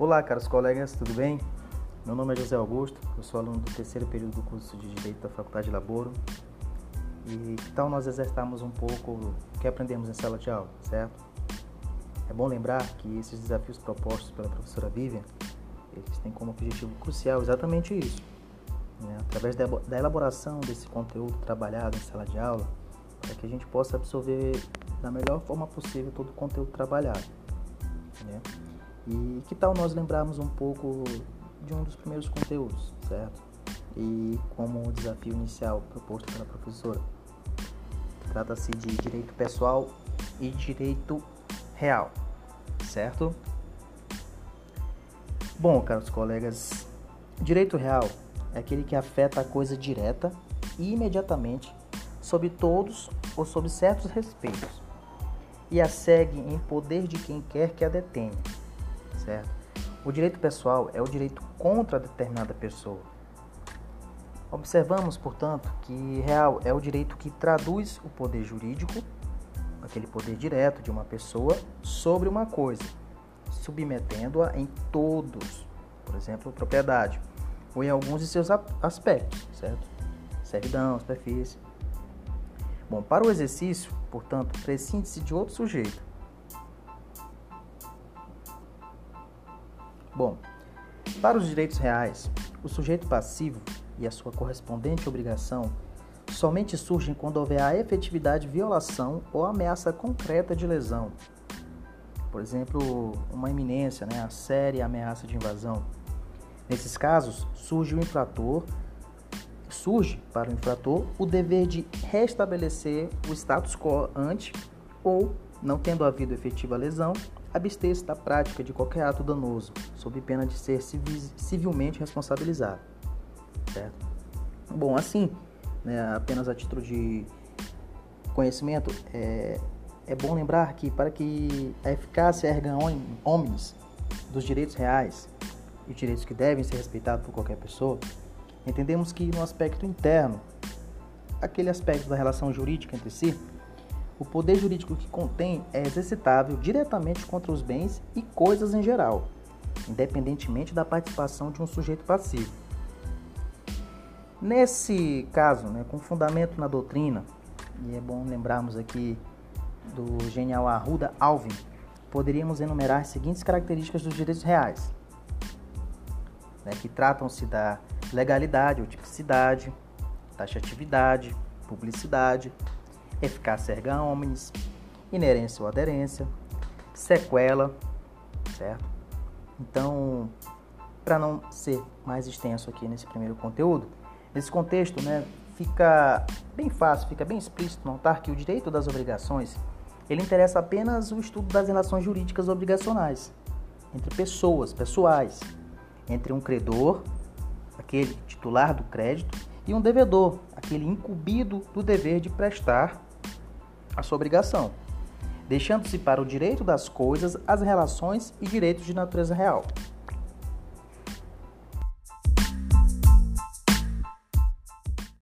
Olá, caros colegas, tudo bem? Meu nome é José Augusto, eu sou aluno do terceiro período do curso de Direito da Faculdade de Laboro. E que tal nós exercitarmos um pouco o que aprendemos em sala de aula, certo? É bom lembrar que esses desafios propostos pela professora Vivian, eles têm como objetivo crucial exatamente isso. Né? Através da elaboração desse conteúdo trabalhado em sala de aula, para que a gente possa absorver da melhor forma possível todo o conteúdo trabalhado. Né? E que tal nós lembrarmos um pouco de um dos primeiros conteúdos, certo? E como o desafio inicial proposto pela professora. Trata-se de direito pessoal e direito real, certo? Bom, caros colegas, direito real é aquele que afeta a coisa direta e imediatamente sob todos ou sob certos respeitos e a segue em poder de quem quer que a detenha certo? O direito pessoal é o direito contra determinada pessoa. Observamos, portanto, que real é o direito que traduz o poder jurídico, aquele poder direto de uma pessoa, sobre uma coisa, submetendo-a em todos, por exemplo, propriedade, ou em alguns de seus aspectos, certo? Servidão, superfície. Bom, para o exercício, portanto, prescinde-se de outro sujeito, Bom, para os direitos reais, o sujeito passivo e a sua correspondente obrigação somente surgem quando houver a efetividade de violação ou ameaça concreta de lesão. Por exemplo, uma iminência, né, a séria ameaça de invasão. Nesses casos, surge o infrator, surge para o infrator o dever de restabelecer o status quo ante ou, não tendo havido efetiva lesão, abster-se da prática de qualquer ato danoso, sob pena de ser civilmente responsabilizado. Certo? Bom, assim, né, apenas a título de conhecimento, é, é bom lembrar que para que a eficácia erga omnes dos direitos reais e direitos que devem ser respeitados por qualquer pessoa, entendemos que no aspecto interno, aquele aspecto da relação jurídica entre si, o poder jurídico que contém é exercitável diretamente contra os bens e coisas em geral, independentemente da participação de um sujeito passivo. Nesse caso, né, com fundamento na doutrina, e é bom lembrarmos aqui do genial Arruda Alvin, poderíamos enumerar as seguintes características dos direitos reais, né, que tratam-se da legalidade ou tipicidade, taxatividade, publicidade, eficácia erga omnes, inerência ou aderência, sequela, certo? Então, para não ser mais extenso aqui nesse primeiro conteúdo, nesse contexto, né, fica bem fácil, fica bem explícito notar que o direito das obrigações, ele interessa apenas o estudo das relações jurídicas obrigacionais entre pessoas, pessoais, entre um credor, aquele titular do crédito, e um devedor, aquele incumbido do dever de prestar a sua obrigação, deixando-se para o direito das coisas as relações e direitos de natureza real.